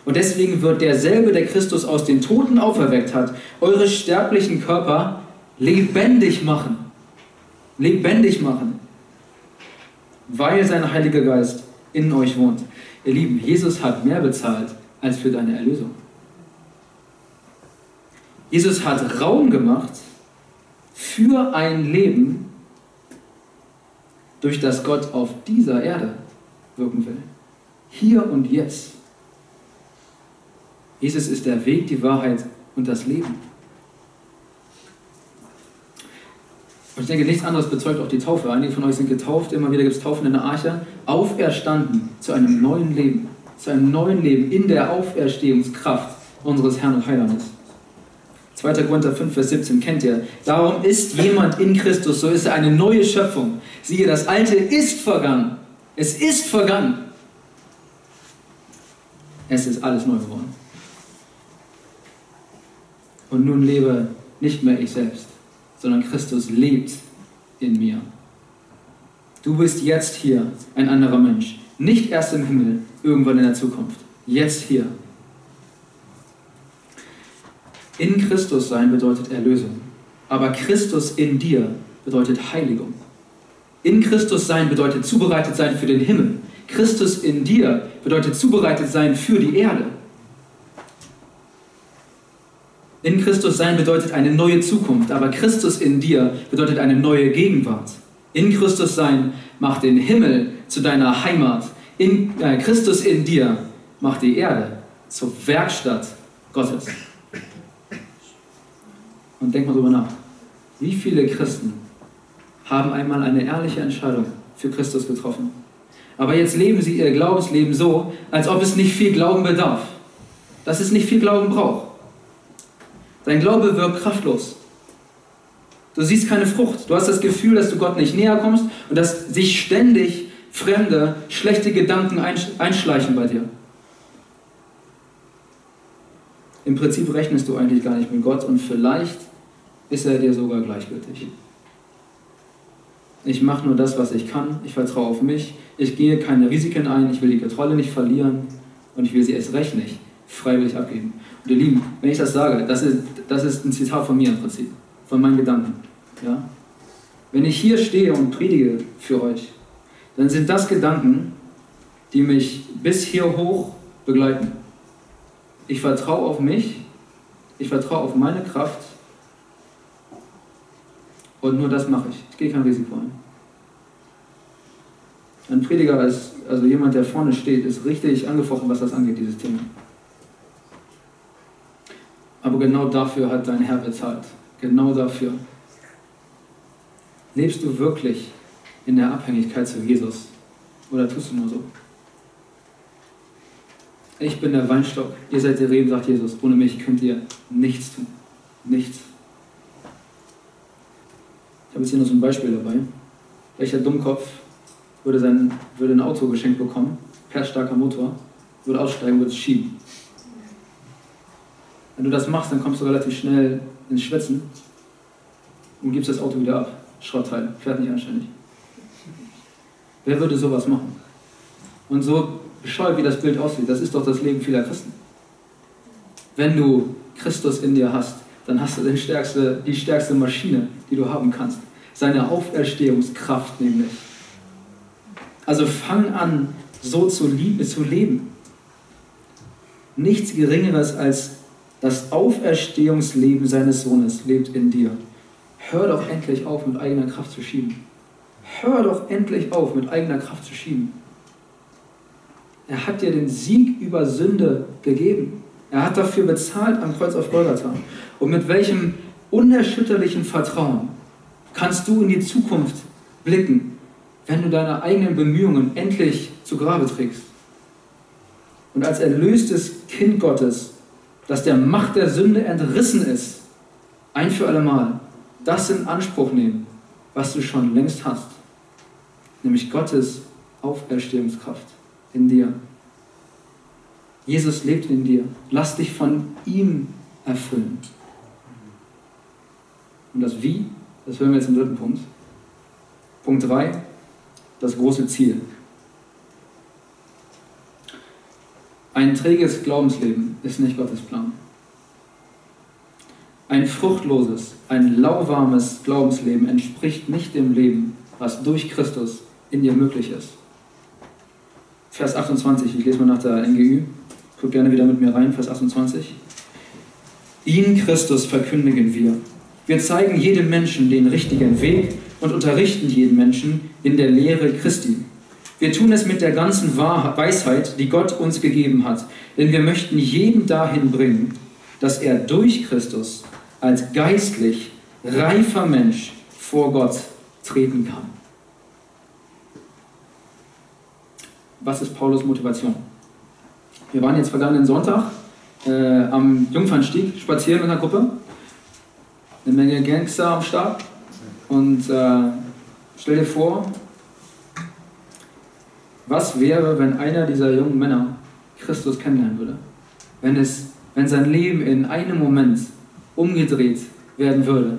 Und deswegen wird derselbe, der Christus aus den Toten auferweckt hat, eure sterblichen Körper lebendig machen. Lebendig machen. Weil sein Heiliger Geist in euch wohnt. Ihr Lieben, Jesus hat mehr bezahlt als für deine Erlösung. Jesus hat Raum gemacht für ein Leben, durch das Gott auf dieser Erde wirken will. Hier und jetzt. Jesus ist der Weg, die Wahrheit und das Leben. Und ich denke, nichts anderes bezeugt auch die Taufe. Einige von euch sind getauft, immer wieder gibt es Taufen in der Arche. Auferstanden zu einem neuen Leben. Zu einem neuen Leben in der Auferstehungskraft unseres Herrn und Heilandes. 2. Korinther 5, Vers 17 kennt ihr. Darum ist jemand in Christus, so ist er eine neue Schöpfung. Siehe, das Alte ist vergangen. Es ist vergangen. Es ist alles neu geworden. Und nun lebe nicht mehr ich selbst, sondern Christus lebt in mir. Du bist jetzt hier ein anderer Mensch. Nicht erst im Himmel, irgendwann in der Zukunft. Jetzt hier. In Christus sein bedeutet Erlösung. Aber Christus in dir bedeutet Heiligung. In Christus sein bedeutet zubereitet sein für den Himmel. Christus in dir bedeutet zubereitet sein für die Erde. In Christus sein bedeutet eine neue Zukunft, aber Christus in dir bedeutet eine neue Gegenwart. In Christus sein macht den Himmel zu deiner Heimat. In, äh, Christus in dir macht die Erde zur Werkstatt Gottes. Und denk mal drüber nach. Wie viele Christen haben einmal eine ehrliche Entscheidung für Christus getroffen? Aber jetzt leben sie ihr Glaubensleben so, als ob es nicht viel Glauben bedarf. Dass es nicht viel Glauben braucht. Dein Glaube wirkt kraftlos. Du siehst keine Frucht. Du hast das Gefühl, dass du Gott nicht näher kommst und dass sich ständig fremde, schlechte Gedanken einschleichen bei dir. Im Prinzip rechnest du eigentlich gar nicht mit Gott und vielleicht ist er dir sogar gleichgültig. Ich mache nur das, was ich kann. Ich vertraue auf mich. Ich gehe keine Risiken ein. Ich will die Kontrolle nicht verlieren. Und ich will sie erst recht nicht freiwillig abgeben. Und ihr Lieben, wenn ich das sage, das ist, das ist ein Zitat von mir im Prinzip. Von meinen Gedanken. Ja? Wenn ich hier stehe und predige für euch, dann sind das Gedanken, die mich bis hier hoch begleiten. Ich vertraue auf mich. Ich vertraue auf meine Kraft und nur das mache ich. Ich gehe kein Risiko ein. Ein Prediger ist, also jemand, der vorne steht, ist richtig angefochten, was das angeht, dieses Thema. Aber genau dafür hat dein Herr bezahlt. Genau dafür. Lebst du wirklich in der Abhängigkeit zu Jesus? Oder tust du nur so? Ich bin der Weinstock, ihr seid der Reben, sagt Jesus. Ohne mich könnt ihr nichts tun. Nichts. Habe jetzt hier noch so ein Beispiel dabei. Welcher Dummkopf würde, sein, würde ein Auto geschenkt bekommen, per starker Motor, würde aussteigen, würde es schieben. Wenn du das machst, dann kommst du relativ schnell ins Schwitzen und gibst das Auto wieder ab. Schrottteil, fährt nicht anständig. Wer würde sowas machen? Und so bescheuert, wie das Bild aussieht, das ist doch das Leben vieler Christen. Wenn du Christus in dir hast, dann hast du stärkste, die stärkste Maschine, die du haben kannst. Seine Auferstehungskraft nämlich. Also fang an, so zu, lieben, zu leben. Nichts Geringeres als das Auferstehungsleben seines Sohnes lebt in dir. Hör doch endlich auf, mit eigener Kraft zu schieben. Hör doch endlich auf, mit eigener Kraft zu schieben. Er hat dir den Sieg über Sünde gegeben. Er hat dafür bezahlt am Kreuz auf Golgatha. Und mit welchem unerschütterlichen Vertrauen kannst du in die Zukunft blicken, wenn du deine eigenen Bemühungen endlich zu Grabe trägst? Und als erlöstes Kind Gottes, das der Macht der Sünde entrissen ist, ein für allemal, das in Anspruch nehmen, was du schon längst hast, nämlich Gottes Auferstehungskraft in dir. Jesus lebt in dir. Lass dich von ihm erfüllen. Und das Wie, das hören wir jetzt im dritten Punkt. Punkt 3, das große Ziel. Ein träges Glaubensleben ist nicht Gottes Plan. Ein fruchtloses, ein lauwarmes Glaubensleben entspricht nicht dem Leben, was durch Christus in dir möglich ist. Vers 28, ich lese mal nach der NGÜ. Guck gerne wieder mit mir rein, Vers 28. Ihn, Christus, verkündigen wir. Wir zeigen jedem Menschen den richtigen Weg und unterrichten jeden Menschen in der Lehre Christi. Wir tun es mit der ganzen Weisheit, die Gott uns gegeben hat, denn wir möchten jeden dahin bringen, dass er durch Christus als geistlich reifer Mensch vor Gott treten kann. Was ist Paulus Motivation? Wir waren jetzt vergangenen Sonntag äh, am Jungfernstieg spazieren mit einer Gruppe. Eine Menge Gangster am Start. Und äh, stell dir vor, was wäre, wenn einer dieser jungen Männer Christus kennenlernen würde? Wenn, es, wenn sein Leben in einem Moment umgedreht werden würde?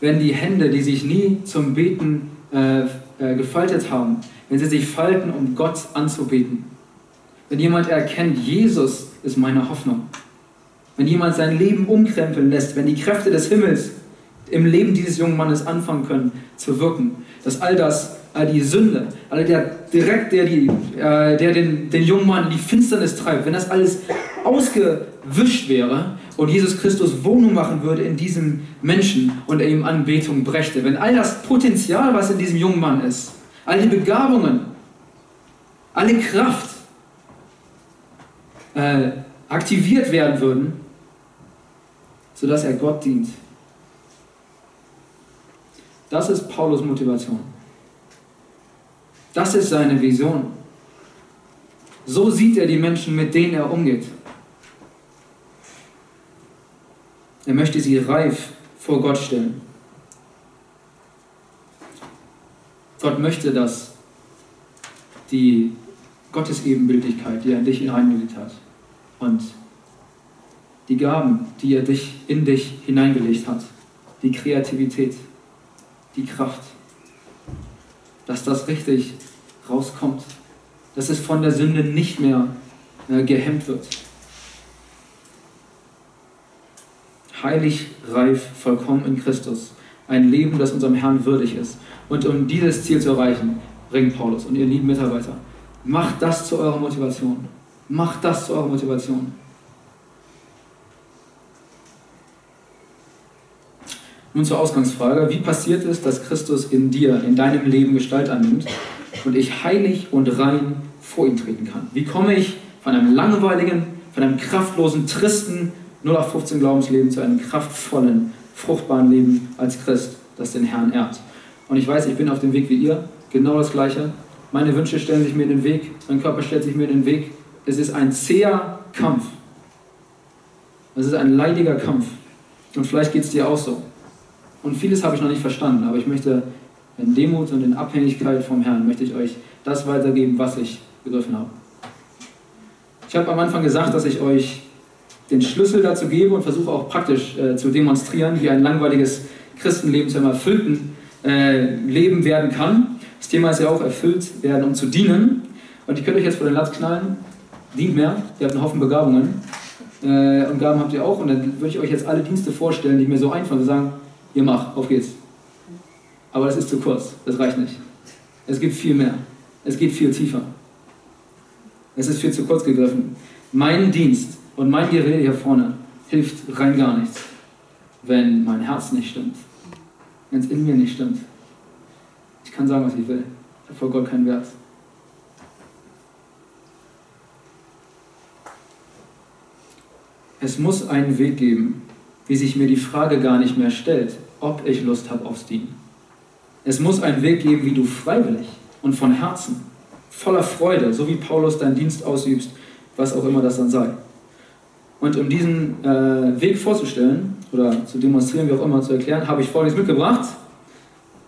Wenn die Hände, die sich nie zum Beten äh, äh, gefaltet haben, wenn sie sich falten, um Gott anzubeten? Wenn jemand erkennt, Jesus ist meine Hoffnung. Wenn jemand sein Leben umkrempeln lässt, wenn die Kräfte des Himmels im Leben dieses jungen Mannes anfangen können zu wirken, dass all das, all die Sünde, all der direkt, der, die, äh, der den, den jungen Mann in die Finsternis treibt, wenn das alles ausgewischt wäre und Jesus Christus Wohnung machen würde in diesem Menschen und er ihm Anbetung brächte, wenn all das Potenzial, was in diesem jungen Mann ist, all die Begabungen, alle Kraft, äh, aktiviert werden würden, sodass er Gott dient. Das ist Paulus Motivation. Das ist seine Vision. So sieht er die Menschen, mit denen er umgeht. Er möchte sie reif vor Gott stellen. Gott möchte, dass die Gottes Ebenbildlichkeit, die er in dich hineingelegt hat, und die Gaben, die er dich, in dich hineingelegt hat, die Kreativität, die Kraft, dass das richtig rauskommt, dass es von der Sünde nicht mehr äh, gehemmt wird. Heilig, reif, vollkommen in Christus. Ein Leben, das unserem Herrn würdig ist. Und um dieses Ziel zu erreichen, bringt Paulus und ihr lieben Mitarbeiter, macht das zu eurer Motivation. Macht das zu eurer Motivation. Nun zur Ausgangsfrage. Wie passiert es, dass Christus in dir, in deinem Leben Gestalt annimmt und ich heilig und rein vor ihm treten kann? Wie komme ich von einem langweiligen, von einem kraftlosen, tristen 0815 Glaubensleben zu einem kraftvollen, fruchtbaren Leben als Christ, das den Herrn ehrt. Und ich weiß, ich bin auf dem Weg wie ihr, genau das Gleiche. Meine Wünsche stellen sich mir in den Weg, mein Körper stellt sich mir in den Weg. Es ist ein zäher Kampf. Es ist ein leidiger Kampf. Und vielleicht geht es dir auch so. Und vieles habe ich noch nicht verstanden, aber ich möchte in Demut und in Abhängigkeit vom Herrn, möchte ich euch das weitergeben, was ich begriffen habe. Ich habe am Anfang gesagt, dass ich euch den Schlüssel dazu gebe und versuche auch praktisch äh, zu demonstrieren, wie ein langweiliges Christenleben zu einem erfüllten äh, Leben werden kann. Das Thema ist ja auch erfüllt werden, um zu dienen. Und ich könnte euch jetzt vor den Latz knallen, dient mehr, ihr habt einen Haufen Begabungen. Äh, und Gaben habt ihr auch. Und dann würde ich euch jetzt alle Dienste vorstellen, die mir so einfallen, und sagen, ihr macht, auf geht's. Aber das ist zu kurz, das reicht nicht. Es gibt viel mehr. Es geht viel tiefer. Es ist viel zu kurz gegriffen. Mein Dienst und mein Gerede hier vorne hilft rein gar nichts, wenn mein Herz nicht stimmt, wenn es in mir nicht stimmt. Ich kann sagen, was ich will. Ich habe vor Gott keinen Wert. Es muss einen Weg geben, wie sich mir die Frage gar nicht mehr stellt, ob ich Lust habe aufs Dienen. Es muss einen Weg geben, wie du freiwillig und von Herzen, voller Freude, so wie Paulus deinen Dienst ausübst, was auch immer das dann sei. Und um diesen äh, Weg vorzustellen oder zu demonstrieren, wie auch immer zu erklären, habe ich Folgendes mitgebracht.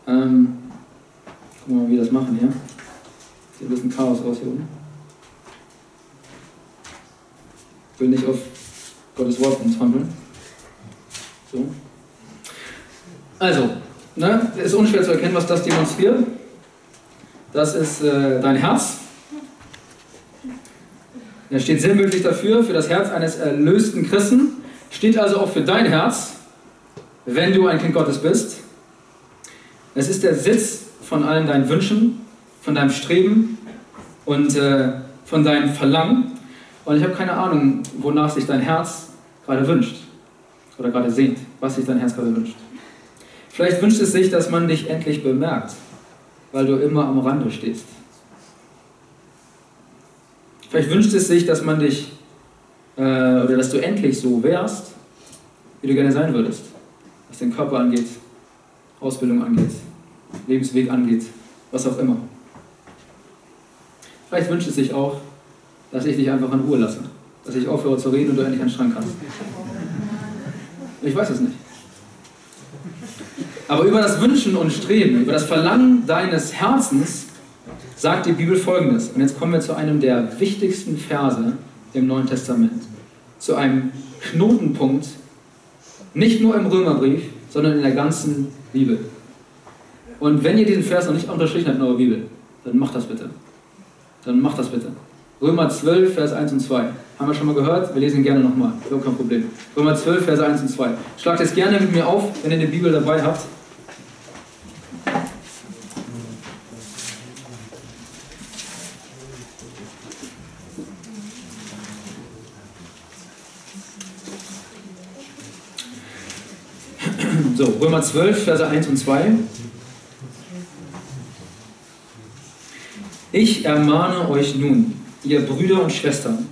Ähm, gucken wir mal, wie wir das machen hier. Sieht ein bisschen Chaos aus hier oben. Ich will nicht auf Gottes Wort umtrampeln. So. Also, ne, ist unschwer zu erkennen, was das demonstriert. Das ist äh, dein Herz. Er steht sinnbildlich dafür, für das Herz eines erlösten Christen. Steht also auch für dein Herz, wenn du ein Kind Gottes bist. Es ist der Sitz von allen deinen Wünschen, von deinem Streben und äh, von deinem Verlangen. Und ich habe keine Ahnung, wonach sich dein Herz gerade wünscht oder gerade sehnt, was sich dein Herz gerade wünscht. Vielleicht wünscht es sich, dass man dich endlich bemerkt, weil du immer am Rande stehst. Vielleicht wünscht es sich, dass man dich äh, oder dass du endlich so wärst, wie du gerne sein würdest, was den Körper angeht, Ausbildung angeht, Lebensweg angeht, was auch immer. Vielleicht wünscht es sich auch, dass ich dich einfach in Ruhe lasse, dass ich aufhöre zu reden und du endlich an den Strand kannst. Ich weiß es nicht. Aber über das Wünschen und Streben, über das Verlangen deines Herzens sagt die Bibel folgendes. Und jetzt kommen wir zu einem der wichtigsten Verse im Neuen Testament. Zu einem Knotenpunkt, nicht nur im Römerbrief, sondern in der ganzen Bibel. Und wenn ihr diesen Vers noch nicht unterstrichen habt in eurer Bibel, dann macht das bitte. Dann macht das bitte. Römer 12, Vers 1 und 2. Haben wir schon mal gehört? Wir lesen gerne nochmal. Überhaupt kein Problem. Römer 12, Vers 1 und 2. Schlagt es gerne mit mir auf, wenn ihr die Bibel dabei habt. So, Römer 12, Verse 1 und 2. Ich ermahne euch nun, ihr Brüder und Schwestern,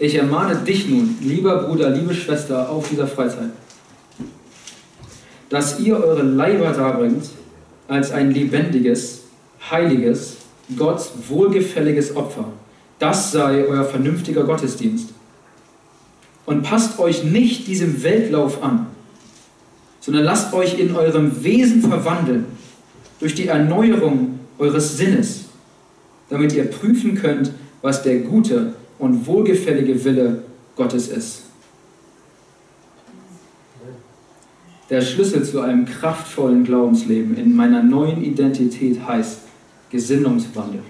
ich ermahne dich nun, lieber Bruder, liebe Schwester, auf dieser Freizeit, dass ihr eure Leiber darbringt als ein lebendiges, heiliges, Gott wohlgefälliges Opfer. Das sei euer vernünftiger Gottesdienst. Und passt euch nicht diesem Weltlauf an, sondern lasst euch in eurem Wesen verwandeln durch die Erneuerung eures Sinnes, damit ihr prüfen könnt, was der gute und wohlgefällige Wille Gottes ist. Der Schlüssel zu einem kraftvollen Glaubensleben in meiner neuen Identität heißt Gesinnungswandel.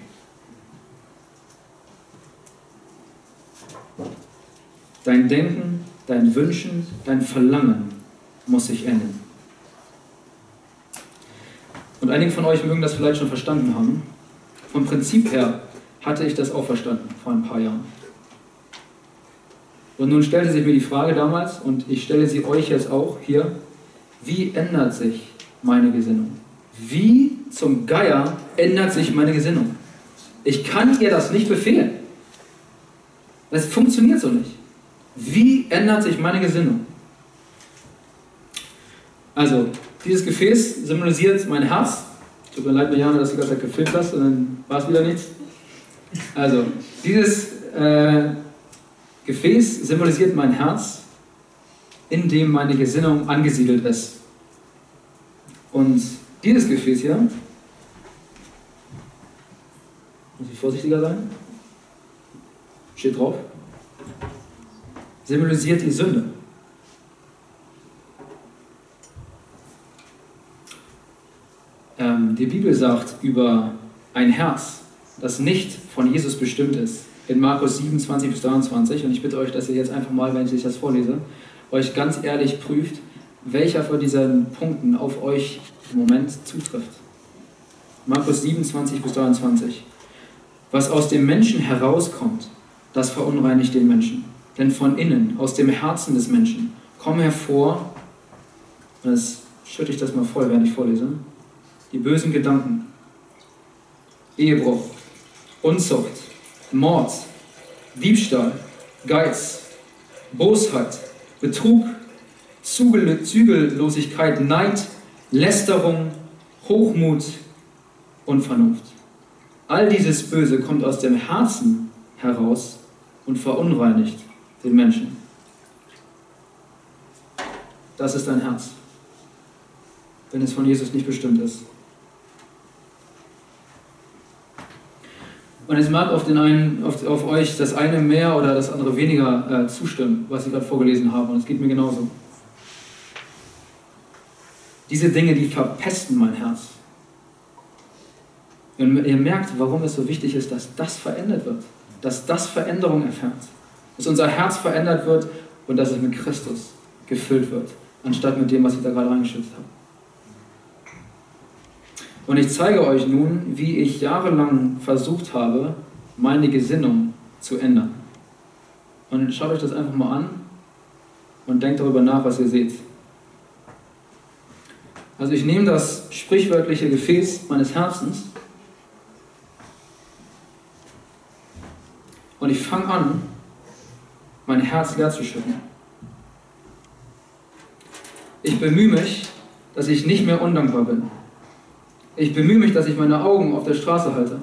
Dein Denken, dein Wünschen, dein Verlangen muss sich ändern. Und einige von euch mögen das vielleicht schon verstanden haben. Vom Prinzip her hatte ich das auch verstanden vor ein paar Jahren. Und nun stellte sich mir die Frage damals, und ich stelle sie euch jetzt auch hier, wie ändert sich meine Gesinnung? Wie zum Geier ändert sich meine Gesinnung? Ich kann ihr das nicht befehlen. Das funktioniert so nicht. Wie ändert sich meine Gesinnung? Also, dieses Gefäß symbolisiert mein Herz. Tut mir leid, Marianne, dass du gerade gefilmt hast und dann war es wieder nichts. Also, dieses äh, Gefäß symbolisiert mein Herz, in dem meine Gesinnung angesiedelt ist. Und dieses Gefäß hier, muss ich vorsichtiger sein, steht drauf, symbolisiert die Sünde. Ähm, die Bibel sagt über ein Herz, das nicht von Jesus bestimmt ist, in Markus 27 bis 23, und ich bitte euch, dass ihr jetzt einfach mal, wenn ich das vorlese, euch ganz ehrlich prüft, welcher von diesen Punkten auf euch im Moment zutrifft. Markus 27 bis 23. Was aus dem Menschen herauskommt, das verunreinigt den Menschen. Denn von innen, aus dem Herzen des Menschen, kommen hervor, das schütte ich das mal voll, während ich vorlese, die bösen Gedanken, Ehebruch, Unzucht, Mord, Diebstahl, Geiz, Bosheit, Betrug, Zügellosigkeit, Neid, Lästerung, Hochmut und Vernunft. All dieses Böse kommt aus dem Herzen heraus und verunreinigt den Menschen. Das ist dein Herz, wenn es von Jesus nicht bestimmt ist. Und es mag auf, den einen, auf, auf euch das eine mehr oder das andere weniger äh, zustimmen, was ich gerade vorgelesen habe. Und es geht mir genauso. Diese Dinge, die verpesten mein Herz. Und ihr merkt, warum es so wichtig ist, dass das verändert wird. Dass das Veränderung erfährt. Dass unser Herz verändert wird und dass es mit Christus gefüllt wird, anstatt mit dem, was ich da gerade reingeschützt habe. Und ich zeige euch nun, wie ich jahrelang versucht habe, meine Gesinnung zu ändern. Und schaut euch das einfach mal an und denkt darüber nach, was ihr seht. Also ich nehme das sprichwörtliche Gefäß meines Herzens und ich fange an, mein Herz leer zu schütten. Ich bemühe mich, dass ich nicht mehr undankbar bin. Ich bemühe mich, dass ich meine Augen auf der Straße halte.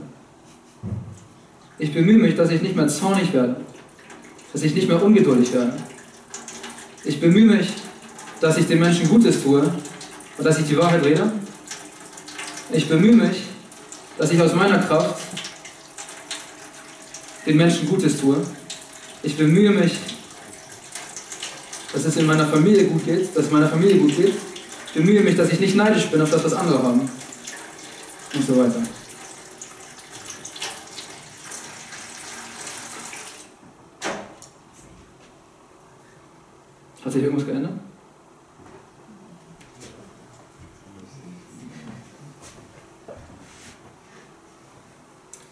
Ich bemühe mich, dass ich nicht mehr zornig werde, dass ich nicht mehr ungeduldig werde. Ich bemühe mich, dass ich den Menschen Gutes tue und dass ich die Wahrheit rede. Ich bemühe mich, dass ich aus meiner Kraft den Menschen Gutes tue. Ich bemühe mich, dass es in meiner Familie gut geht, dass es meiner Familie gut geht. Ich bemühe mich, dass ich nicht neidisch bin auf das, was andere haben und so weiter. Hat sich irgendwas geändert?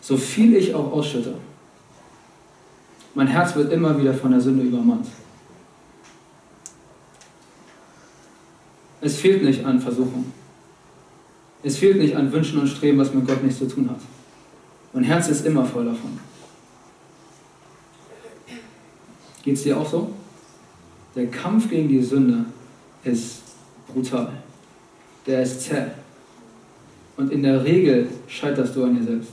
So viel ich auch ausschütte, mein Herz wird immer wieder von der Sünde übermannt. Es fehlt nicht an Versuchung. Es fehlt nicht an Wünschen und Streben, was mit Gott nichts zu tun hat. Mein Herz ist immer voll davon. Geht es dir auch so? Der Kampf gegen die Sünde ist brutal. Der ist zäh. Und in der Regel scheiterst du an dir selbst.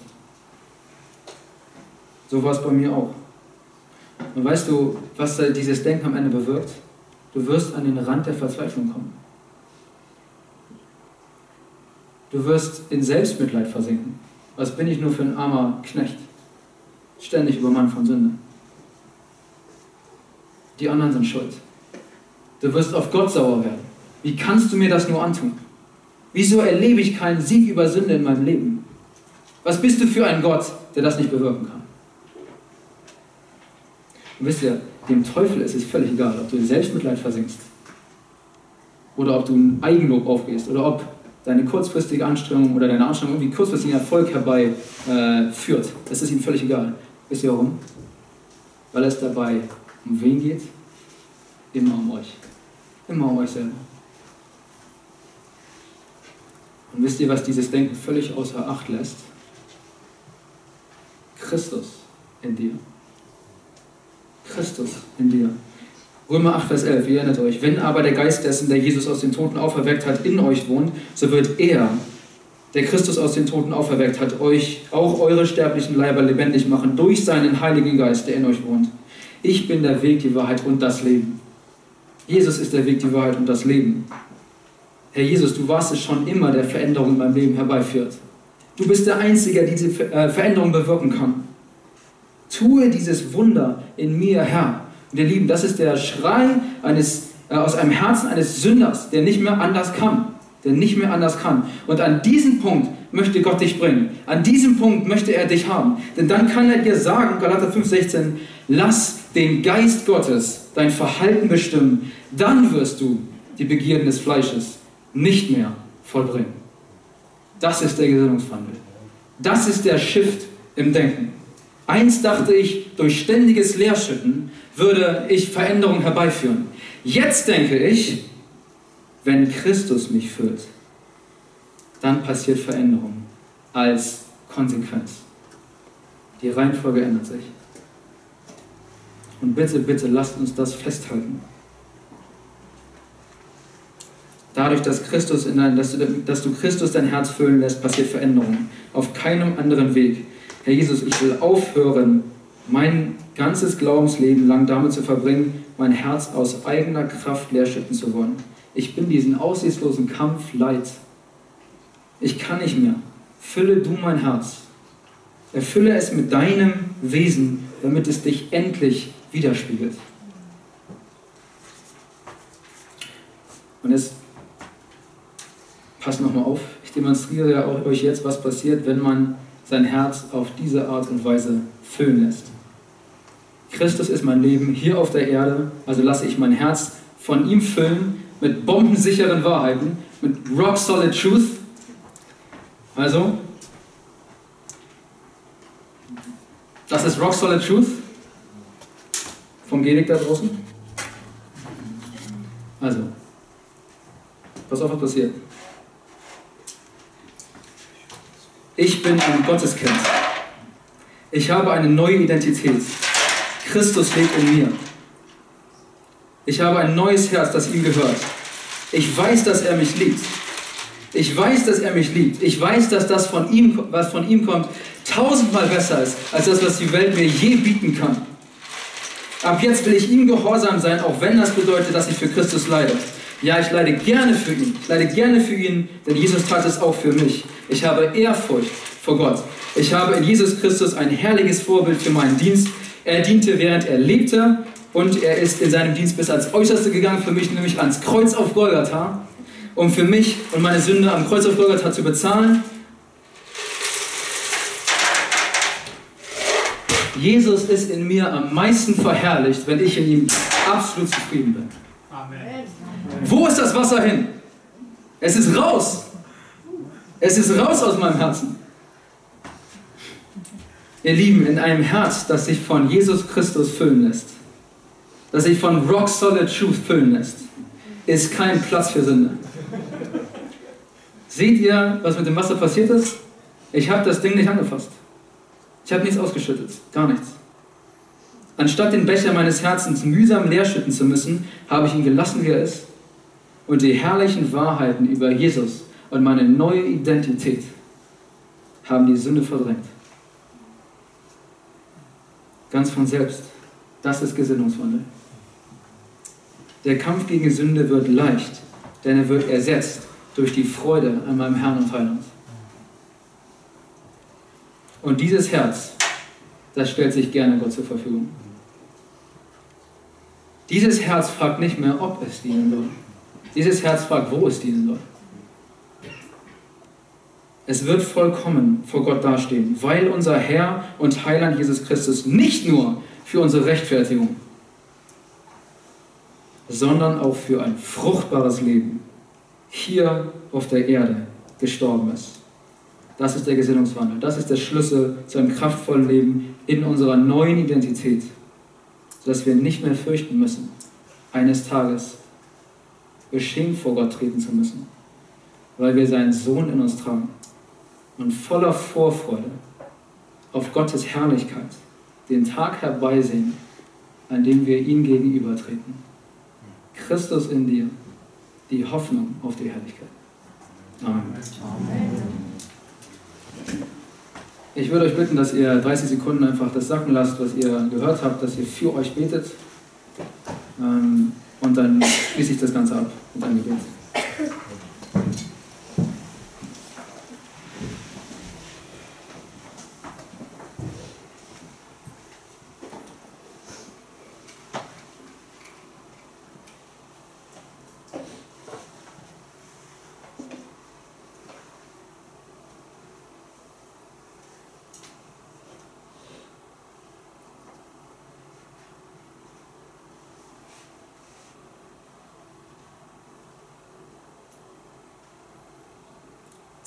So war es bei mir auch. Und weißt du, was dieses Denken am Ende bewirkt? Du wirst an den Rand der Verzweiflung kommen. Du wirst in Selbstmitleid versinken. Was bin ich nur für ein armer Knecht? Ständig übermannt von Sünde. Die anderen sind schuld. Du wirst auf Gott sauer werden. Wie kannst du mir das nur antun? Wieso erlebe ich keinen Sieg über Sünde in meinem Leben? Was bist du für ein Gott, der das nicht bewirken kann? Und wisst ihr, dem Teufel ist es völlig egal, ob du in Selbstmitleid versinkst oder ob du in Eigenlob aufgehst oder ob deine kurzfristige Anstrengung oder deine Anstrengung irgendwie kurzfristigen Erfolg herbeiführt. Äh, das ist ihm völlig egal. Wisst ihr warum? Weil es dabei um wen geht? Immer um euch. Immer um euch selber. Und wisst ihr, was dieses Denken völlig außer Acht lässt? Christus in dir. Christus in dir. Römer 8, Vers 11, ihr erinnert euch. Wenn aber der Geist dessen, der Jesus aus den Toten auferweckt hat, in euch wohnt, so wird er, der Christus aus den Toten auferweckt hat, euch auch eure sterblichen Leiber lebendig machen durch seinen Heiligen Geist, der in euch wohnt. Ich bin der Weg, die Wahrheit und das Leben. Jesus ist der Weg, die Wahrheit und das Leben. Herr Jesus, du warst es schon immer, der Veränderung in meinem Leben herbeiführt. Du bist der Einzige, der diese äh, Veränderung bewirken kann. Tue dieses Wunder in mir, Herr. Und ihr Lieben, das ist der Schrei eines, äh, aus einem Herzen eines Sünders, der nicht mehr anders kann. Der nicht mehr anders kann. Und an diesen Punkt möchte Gott dich bringen. An diesem Punkt möchte er dich haben. Denn dann kann er dir sagen, Galater 5,16, lass den Geist Gottes dein Verhalten bestimmen. Dann wirst du die Begierden des Fleisches nicht mehr vollbringen. Das ist der Gesinnungswandel. Das ist der Shift im Denken. Einst dachte ich, durch ständiges Leerschütten würde ich Veränderung herbeiführen. Jetzt denke ich, wenn Christus mich füllt, dann passiert Veränderung als Konsequenz. Die Reihenfolge ändert sich. Und bitte, bitte lasst uns das festhalten. Dadurch, dass, Christus in dein, dass, du, dass du Christus dein Herz füllen lässt, passiert Veränderung. Auf keinem anderen Weg. Herr Jesus, ich will aufhören, mein ganzes Glaubensleben lang damit zu verbringen, mein Herz aus eigener Kraft leerschütten zu wollen. Ich bin diesen aussichtslosen Kampf leid. Ich kann nicht mehr. Fülle du mein Herz. Erfülle es mit deinem Wesen, damit es dich endlich widerspiegelt. Und jetzt passt nochmal auf, ich demonstriere euch jetzt, was passiert, wenn man sein Herz auf diese Art und Weise füllen lässt. Christus ist mein Leben hier auf der Erde, also lasse ich mein Herz von ihm füllen mit bombensicheren Wahrheiten, mit rock solid truth. Also, das ist rock solid truth vom Gelik da draußen. Also, pass auf, was passiert. Ich bin ein Gotteskind. Ich habe eine neue Identität. Christus lebt in mir. Ich habe ein neues Herz, das ihm gehört. Ich weiß, dass er mich liebt. Ich weiß, dass er mich liebt. Ich weiß, dass das, von ihm, was von ihm kommt, tausendmal besser ist, als das, was die Welt mir je bieten kann. Ab jetzt will ich ihm gehorsam sein, auch wenn das bedeutet, dass ich für Christus leide. Ja, ich leide gerne für ihn. Ich leide gerne für ihn, denn Jesus tat es auch für mich. Ich habe Ehrfurcht vor Gott. Ich habe in Jesus Christus ein herrliches Vorbild für meinen Dienst. Er diente, während er lebte und er ist in seinem Dienst bis ans Äußerste gegangen, für mich nämlich ans Kreuz auf Golgatha, um für mich und meine Sünde am Kreuz auf Golgatha zu bezahlen. Jesus ist in mir am meisten verherrlicht, wenn ich in ihm absolut zufrieden bin. Amen. Wo ist das Wasser hin? Es ist raus. Es ist raus aus meinem Herzen. Ihr Lieben, in einem Herz, das sich von Jesus Christus füllen lässt, das sich von Rock Solid Truth füllen lässt, ist kein Platz für Sünde. Seht ihr, was mit dem Wasser passiert ist? Ich habe das Ding nicht angefasst. Ich habe nichts ausgeschüttet, gar nichts. Anstatt den Becher meines Herzens mühsam leer schütten zu müssen, habe ich ihn gelassen, wie er ist, und die herrlichen Wahrheiten über Jesus und meine neue Identität haben die Sünde verdrängt. Ganz von selbst. Das ist Gesinnungswandel. Der Kampf gegen Sünde wird leicht, denn er wird ersetzt durch die Freude an meinem Herrn und Heiland. Und dieses Herz, das stellt sich gerne Gott zur Verfügung. Dieses Herz fragt nicht mehr, ob es dienen soll. Dieses Herz fragt, wo es dienen soll. Es wird vollkommen vor Gott dastehen, weil unser Herr und Heiland Jesus Christus nicht nur für unsere Rechtfertigung, sondern auch für ein fruchtbares Leben hier auf der Erde gestorben ist. Das ist der Gesinnungswandel. Das ist der Schlüssel zu einem kraftvollen Leben in unserer neuen Identität, sodass wir nicht mehr fürchten müssen, eines Tages beschämt vor Gott treten zu müssen, weil wir seinen Sohn in uns tragen und voller Vorfreude auf Gottes Herrlichkeit den Tag herbeisehen, an dem wir ihm gegenübertreten. Christus in dir, die Hoffnung auf die Herrlichkeit. Amen. Ich würde euch bitten, dass ihr 30 Sekunden einfach das sacken lasst, was ihr gehört habt, dass ihr für euch betet. Ähm, und dann schließe ich das Ganze ab mit einem Gebet.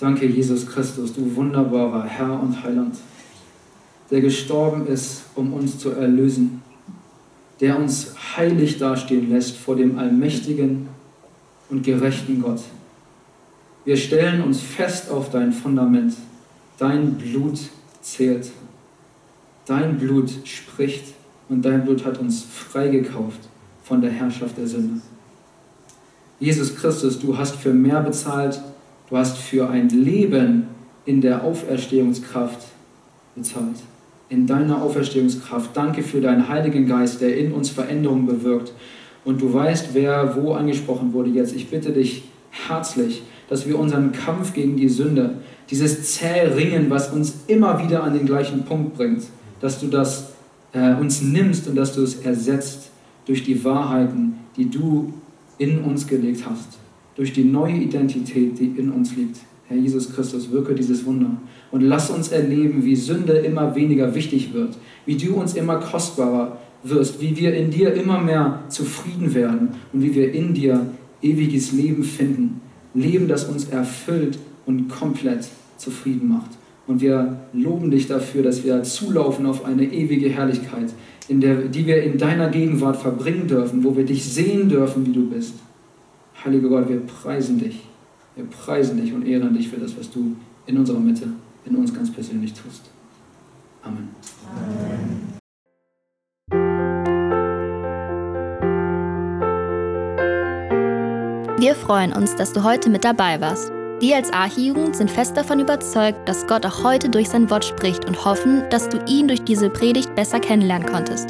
Danke, Jesus Christus, du wunderbarer Herr und Heiland, der gestorben ist, um uns zu erlösen, der uns heilig dastehen lässt vor dem allmächtigen und gerechten Gott. Wir stellen uns fest auf dein Fundament. Dein Blut zählt. Dein Blut spricht und dein Blut hat uns freigekauft von der Herrschaft der Sünde. Jesus Christus, du hast für mehr bezahlt, Du hast für ein Leben in der Auferstehungskraft bezahlt. In deiner Auferstehungskraft. Danke für deinen Heiligen Geist, der in uns Veränderungen bewirkt. Und du weißt, wer wo angesprochen wurde jetzt. Ich bitte dich herzlich, dass wir unseren Kampf gegen die Sünde, dieses zähe Ringen, was uns immer wieder an den gleichen Punkt bringt, dass du das äh, uns nimmst und dass du es ersetzt durch die Wahrheiten, die du in uns gelegt hast durch die neue Identität, die in uns liegt. Herr Jesus Christus, wirke dieses Wunder und lass uns erleben, wie Sünde immer weniger wichtig wird, wie du uns immer kostbarer wirst, wie wir in dir immer mehr zufrieden werden und wie wir in dir ewiges Leben finden. Leben, das uns erfüllt und komplett zufrieden macht. Und wir loben dich dafür, dass wir zulaufen auf eine ewige Herrlichkeit, in der, die wir in deiner Gegenwart verbringen dürfen, wo wir dich sehen dürfen, wie du bist. Heiliger Gott, wir preisen dich. Wir preisen dich und ehren dich für das, was du in unserer Mitte, in uns ganz persönlich tust. Amen. Amen. Wir freuen uns, dass du heute mit dabei warst. Wir als Archijugend sind fest davon überzeugt, dass Gott auch heute durch sein Wort spricht und hoffen, dass du ihn durch diese Predigt besser kennenlernen konntest.